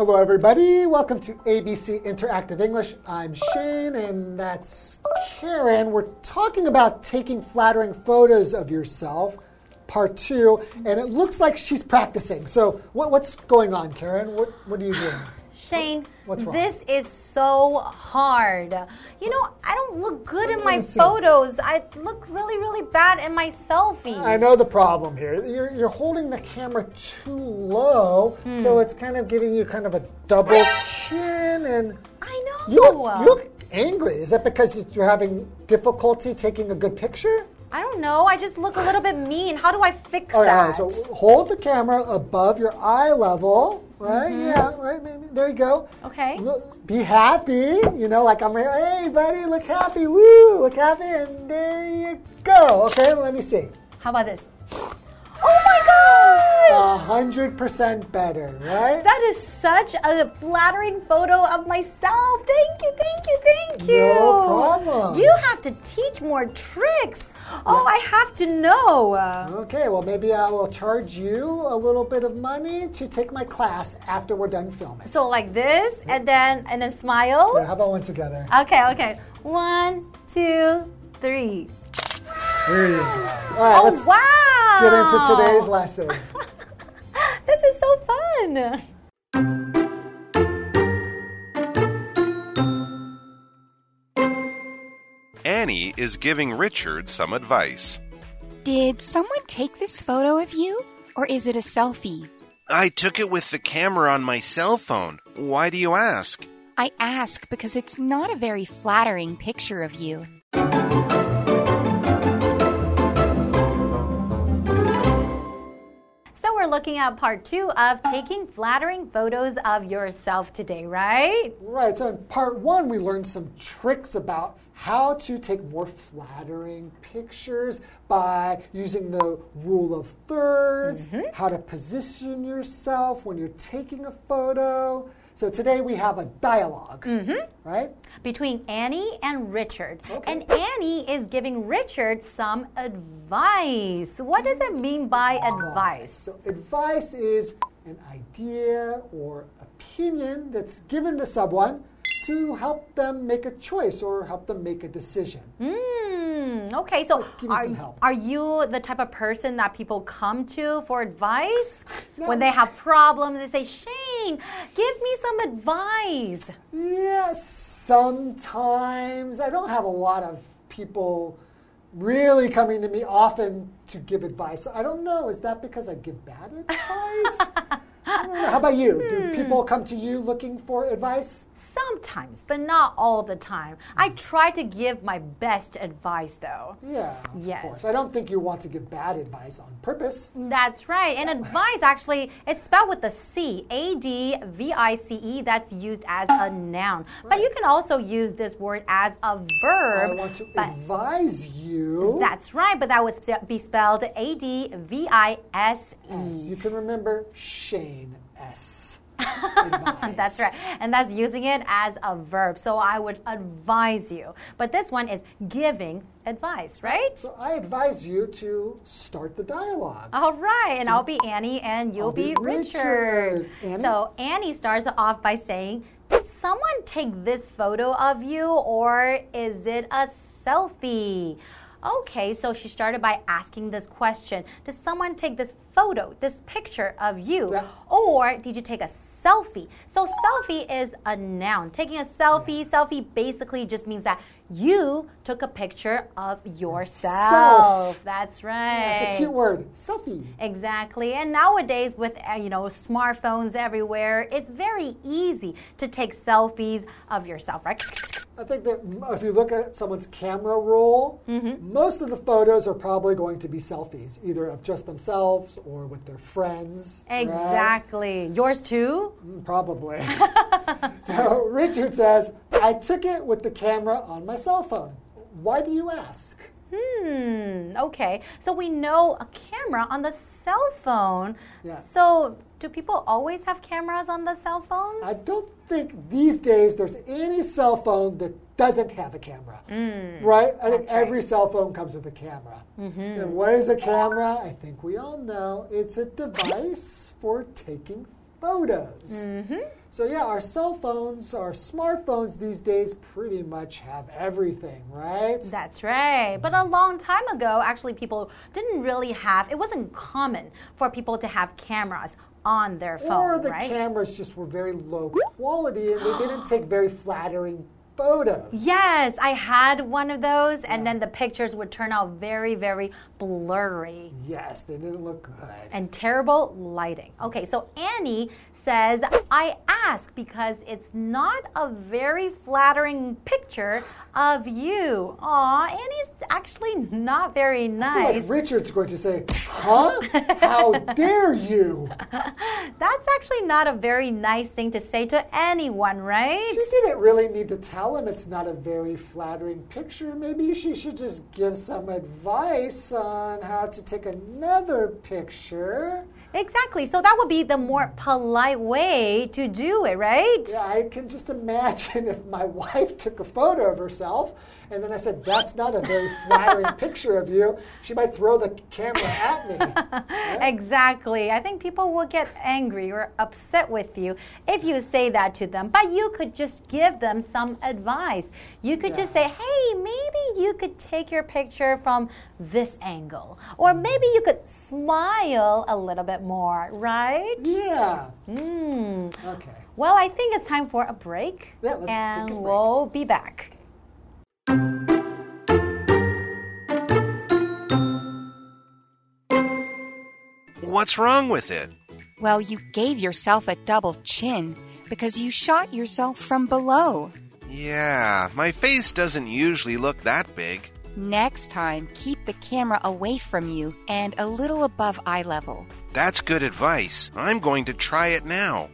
Hello, everybody. Welcome to ABC Interactive English. I'm Shane, and that's Karen. We're talking about taking flattering photos of yourself, part two, and it looks like she's practicing. So, what, what's going on, Karen? What, what are you doing? Shane, What's wrong? this is so hard. You know, I don't look good in my photos. I look really, really bad in my selfies. I know the problem here. You're, you're holding the camera too low, so hmm. it's kind of giving you kind of a double chin, and I know. you look, you look angry. Is that because you're having difficulty taking a good picture? I don't know. I just look a little bit mean. How do I fix Oh, yeah. that? So hold the camera above your eye level, right? Mm-hmm. Yeah, right. Maybe there you go. Okay. Look, be happy. You know, like I'm. Hey, buddy, look happy. Woo, look happy, and there you go. Okay, let me see. How about this? A hundred percent better, right? That is such a flattering photo of myself. Thank you, thank you, thank you. No problem. You have to teach more tricks. Oh, I have to know. Okay, well maybe I will charge you a little bit of money to take my class after we're done filming. So like this, and then and then smile. Yeah, how about one together? Okay, okay. One, two, three. There you go. All right, Oh let's wow! get into today's lesson. This is so fun. Annie is giving Richard some advice. Did someone take this photo of you? Or is it a selfie? I took it with the camera on my cell phone. Why do you ask? I ask because it's not a very flattering picture of you. Looking at part two of taking flattering photos of yourself today, right? Right, so in part one, we learned some tricks about how to take more flattering pictures by using the rule of 3rds mm-hmm. how to position yourself when you're taking a photo. So today we have a dialog mm-hmm. right? Between Annie and Richard. Okay. And Annie is giving Richard some advice. What does it mean by advice? So advice is an idea or opinion that's given to someone to help them make a choice or help them make a decision. Hmm. Okay. So, give me are, some help. are you the type of person that people come to for advice No. when they have problems? They say, "Shane, give me some advice." Yes, sometimes. I don't have a lot of people really coming to me often to give advice. I don't know. Is that because I give bad advice? I don't know. How about you? Hmm. Do people come to you looking for advice? Sometimes, but not all the time. I mm. try to give my best advice, though. Yeah, of Yes. course. I don't think you want to give bad advice on purpose. That's right. And advice actually, it's spelled with a C, A D V I C E. That's used as a noun. But you can also use this word as a verb. I want to advise you. that's right, but that would be spelled A D V I S E. Yes, E. you can remember Shane S. That's right. And that's using it as a verb. So I would advise you. But this one is giving advice, right? So I advise you to start the dialogue. All right, and I'll be Annie and you'll be be Richard. Richard. Annie? So Annie starts off by saying, Did someone take this photo of you or is it a selfie? Okay, so she started by asking this question Did someone take this photo, this picture of you? Yeah. Or did you take a selfie? So, selfie is a noun. Taking a selfie, selfie basically just means that you took a picture of yourself. Self. That's right. That's a cute word. Selfie. Exactly. And nowadays, with uh, you know smartphones everywhere, it's very easy to take selfies of yourself, right? I think that if you look at someone's camera roll, Mm-hmm. most of the photos are probably going to be selfies, either of just themselves or with their friends. right? Exactly. Yours too? Mm, Probably. so Richard says, I took it with the camera on my cell phone. Why do you ask? Hmm. Okay. So we know a camera on the cell phone. Yeah. So do people always have cameras on the cell phones? I don't think these days there's any cell phone that doesn't have a camera. right? I think Mm, that's right. Every cell phone comes with a camera. And what is a camera? I think we all know. It's a device for taking photos. Mm-hmm. So, yeah, our cell phones, our smartphones these days pretty much have everything, right? That's right. But a long time ago, actually, people didn't really have, it wasn't common for people to have cameras on their phone, or the right? cameras just were very low quality and they didn't take very flattering photos. Yes, I had one of those, and then the pictures would turn out very, very blurry Yes, they didn't look good. and terrible lighting. Okay, so Annie says, I ask because it's not a very flattering picture of you. Aw, Annie's actually not very nice. like Richard's going to say, Huh? How dare you? That's actually not a very nice thing to say to anyone, right? She didn't really need to tell him it's not a very flattering picture. Maybe she should just give some advice on how to take another picture. Exactly. So that would be the more polite way to do it, right? Yeah, I can just imagine if my wife took a photo of herself and then I said, That's not a very flattering picture of you, she might throw the camera at me. Exactly. I think people will get angry or upset with you if you say that to them. But you could just give them some advice. You could just say, hey, maybe you could take your picture from this angle. Or maybe you could smile a little bit more, right? Yeah. Hmm. Okay. Well, I think it's time for a break. Yeah, let's take a and break. we'll be back. What's wrong with it? Well, you gave yourself a double chin because you shot yourself from below. Yeah, my face doesn't usually look that big. Next time, keep the camera away from you and a little above eye level. That's good advice. I'm going to try it now.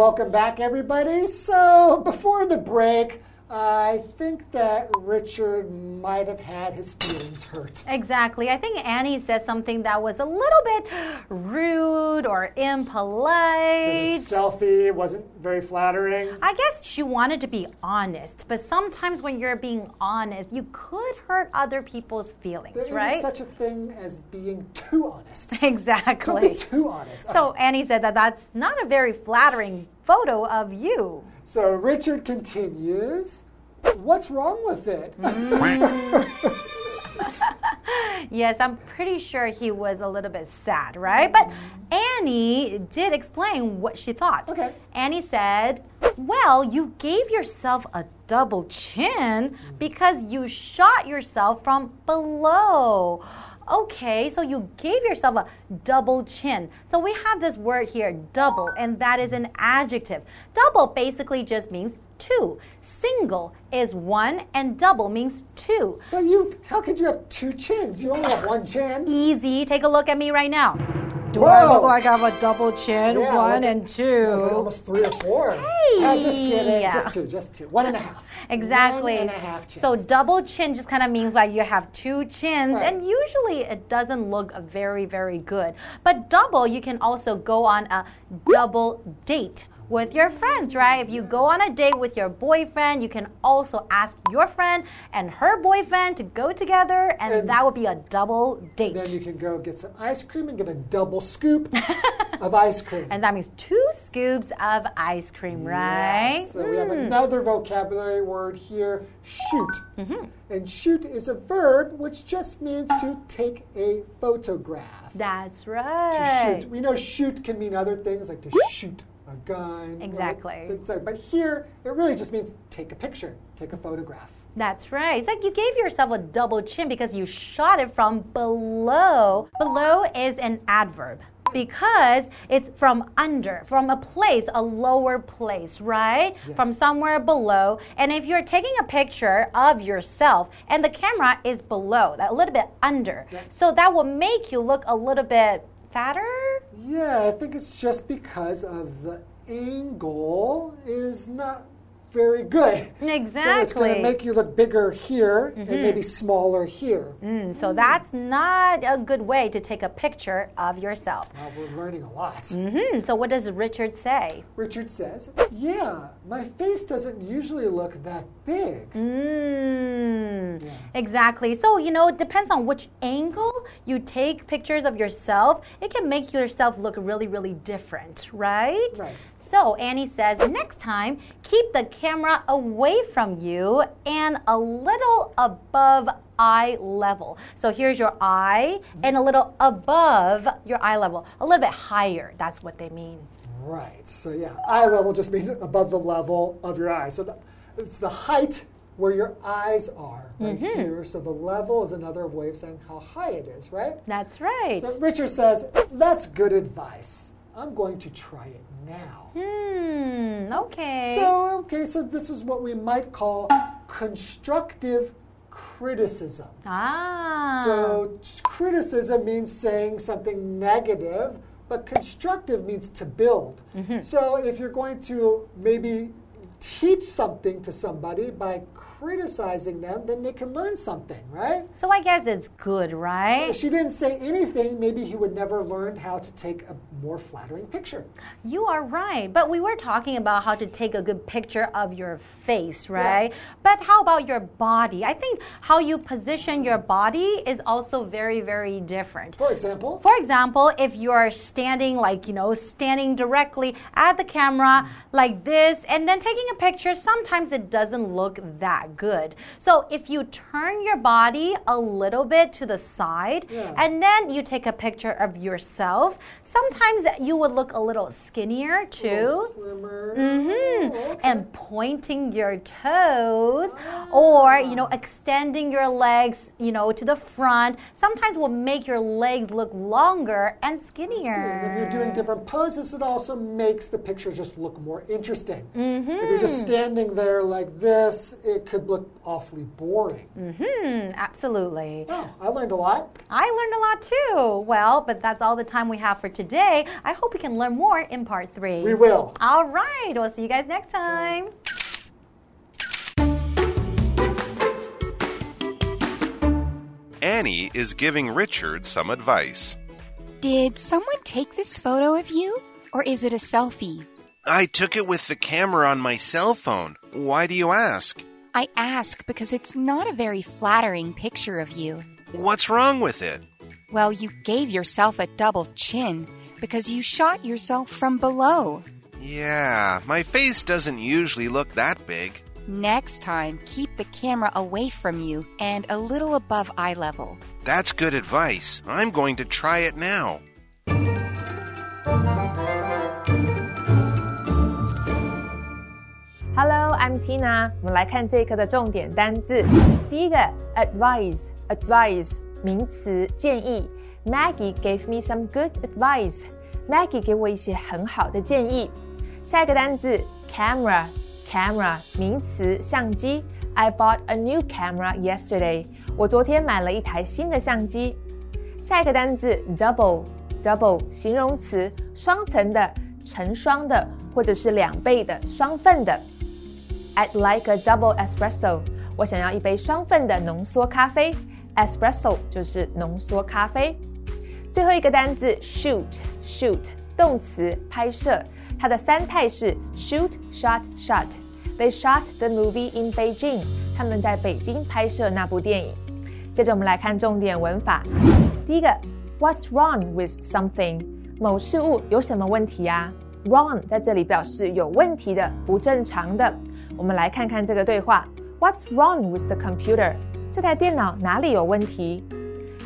Welcome back, everybody. So, before the break, I think that Richard might have had his feelings hurt. Exactly. I think Annie said something that was a little bit rude or impolite. his selfie wasn't very flattering. I guess she wanted to be honest, but sometimes when you're being honest, you could hurt other people's feelings, There right? such a thing as being too honest. Exactly. Don't be too honest. So Annie said that that's not a very flattering photo of you. So Richard continues. What's wrong with it? Mm-hmm. Yes, I'm pretty sure he was a little bit sad, right? But Annie did explain what she thought. Okay. Annie said, Well, you gave yourself a double chin because you shot yourself from below. Okay, so you gave yourself a double chin. So we have this word here, double, and that is an adjective. Double basically just means two. Single is one, and double means two. But you, how could you have two chins? You only have one chin. Easy. Take a look at me right now. Do Whoa. I look like I have a double chin? Yeah, One look at- and Look, two. almost three or four. Uh, hey, just kidding. Yeah. Just two. Just two. One and a half. Exactly. One and a half chins. So double chin just kind of means like you have two chins, Right. and usually it doesn't look very, very good. But double, you can also go on a double date with your friends, right? If you go on a date with your boyfriend, you can also ask your friend and her boyfriend to go together, and, And- that would be a double date. Then you can go get some ice cream and get a double scoop of ice cream. and that means two scoops of ice cream, right? Yes. So we have another vocabulary word here, shoot. Mm-hmm. And shoot is a verb which just means to take a photograph. That's To right. shoot. We know shoot can mean other things like to shoot a gun. Exactly. Like- But here, it really just means take a picture, take a photograph. That's right. It's like you gave yourself a double chin because you shot it from below. Below is an adverb because it's from under, from a place, a lower place, right? From somewhere below. And if you're taking a picture of yourself and the camera is below, that a little bit under, so that will make you look a little bit fatter. Yeah, I think it's just because of the angle is not very good. Exactly. So it's going to make you look bigger here and maybe smaller here. Mm, so that's not a good way to take a picture of yourself. Wow, we're learning a lot. Hmm, so what does Richard say? Richard says, Yeah, my face doesn't usually look that big. Mm, Exactly. So, you know, it depends on which angle you take pictures of yourself. It can make yourself look really, really different, right? Right. So, Annie says, next time, keep the camera away from you and a little above eye level. So, here's your eye and a little above your eye level, a little bit higher. That's what they mean. Right. So, yeah, eye level just means above the level of your eye. So, the, it's the height where your eyes are right here. So, the level is another way of saying how high it is, right? That's right. So, Richard says, That's good advice. I'm going to try it now. Hmm, okay. So, okay, so this is what we might call constructive criticism. ah. So, criticism means saying something negative, but constructive means to build. So, if you're going to maybe teach something to somebody by criticizing them, then they can learn something, right? So I guess it's good, right? If she didn't say anything, maybe he would never learn how to take a more flattering picture. You are right. But we were talking about how to take a good picture of your face, right? But how about your body? I think how you position your body is also very, very different. For example, For example, if you're standing, like, you know, standing directly at the camera like this and then taking a picture, sometimes it doesn't look that good. So if you turn your body a little bit to the side Yeah. and then you take a picture of yourself, sometimes you would look a little skinnier too. little slimmer. hmm Oh, okay. And pointing your toes, or you know, extending your legs, you know, to the front. Sometimes will make your legs look longer and skinnier. if you're doing different poses, it also makes the picture just look more interesting. If you're just standing there like this, it could look awfully boring. Mm-hmm, absolutely. Oh, I learned a lot. I learned a lot too. Well, but that's all the time we have for today. I hope we can learn more in part three. We will. All right. We'll see you guys next time. Annie is giving Richard some advice. Did someone take this photo of you? Or is it a selfie? I took it with the camera on my cell phone. Why do you ask? I ask because it's not a very flattering picture of you. What's wrong with it? Well, you gave yourself a double chin because you shot yourself from below. Yeah, my face doesn't usually look that big. Next time, keep the camera away from you and a little above eye level. That's good advice. I'm going to try it now. Tina。我们来看这一课的重点单字。第一个，advise，advise，名词，建议。Maggie gave me some good advice。Maggie 给我一些很好的建议。下一个单字，camera，camera，名词，相机。I bought a new camera yesterday。我昨天买了一台新的相机。下一个单字，double，double，形容词，双层的、成双的，或者是两倍的、双份的。I'd like a double espresso。我想要一杯双份的浓缩咖啡。Espresso 就是浓缩咖啡。最后一个单字 shoot，shoot 动词拍摄，它的三态是 shoot shot shot。They shot the movie in Beijing。他们在北京拍摄那部电影。接着我们来看重点文法。第一个，What's wrong with something？某事物有什么问题啊？Wrong 在这里表示有问题的、不正常的。我们来看看这个对话。What's wrong with the computer？这台电脑哪里有问题？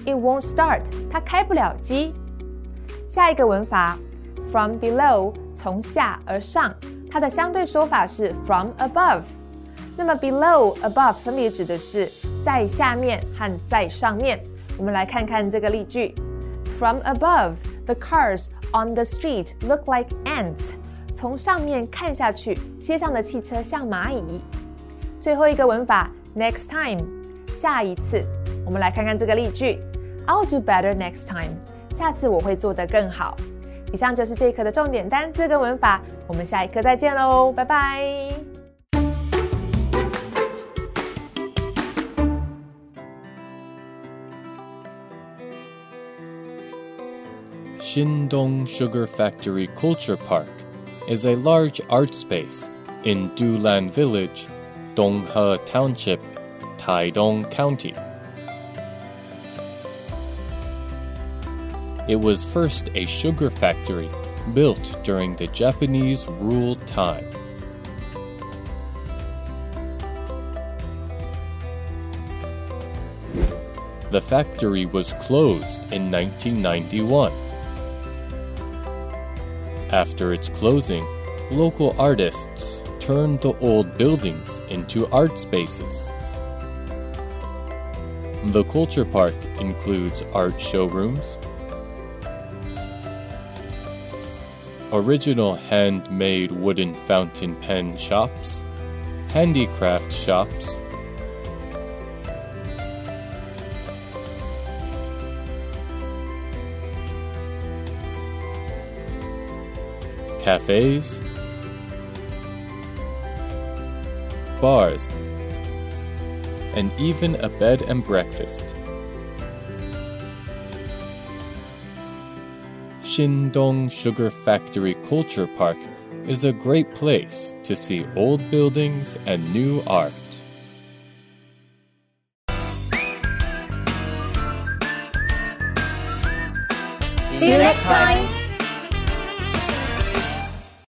It won't start，它开不了机。下一个文法，from below，从下而上，它的相对说法是 from above。那么 below、above 分别指的是在下面和在上面。我们来看看这个例句：From above, the cars on the street look like ants。 从上面看下去街上的汽车像蚂蚁。最后一个文法 next time 下一次。我们来看看这个例句。I'll do better next time 下次我会做得更好。以上就是这一课的重点单词跟文法我们下一课再见喽拜拜。Shin dong sugar factory culture park. Is a large art space in Dulan Village, Donghe Township, Taidong County. It was first a sugar factory built during the Japanese rule time. The factory was closed in 1991. After its closing, local artists turned the old buildings into art spaces. The Culture Park includes art showrooms, original handmade wooden fountain pen shops, handicraft shops, cafes, bars, and even a bed and breakfast. Shindong Sugar Factory Culture Park is a great place to see old buildings and new art. See you next time.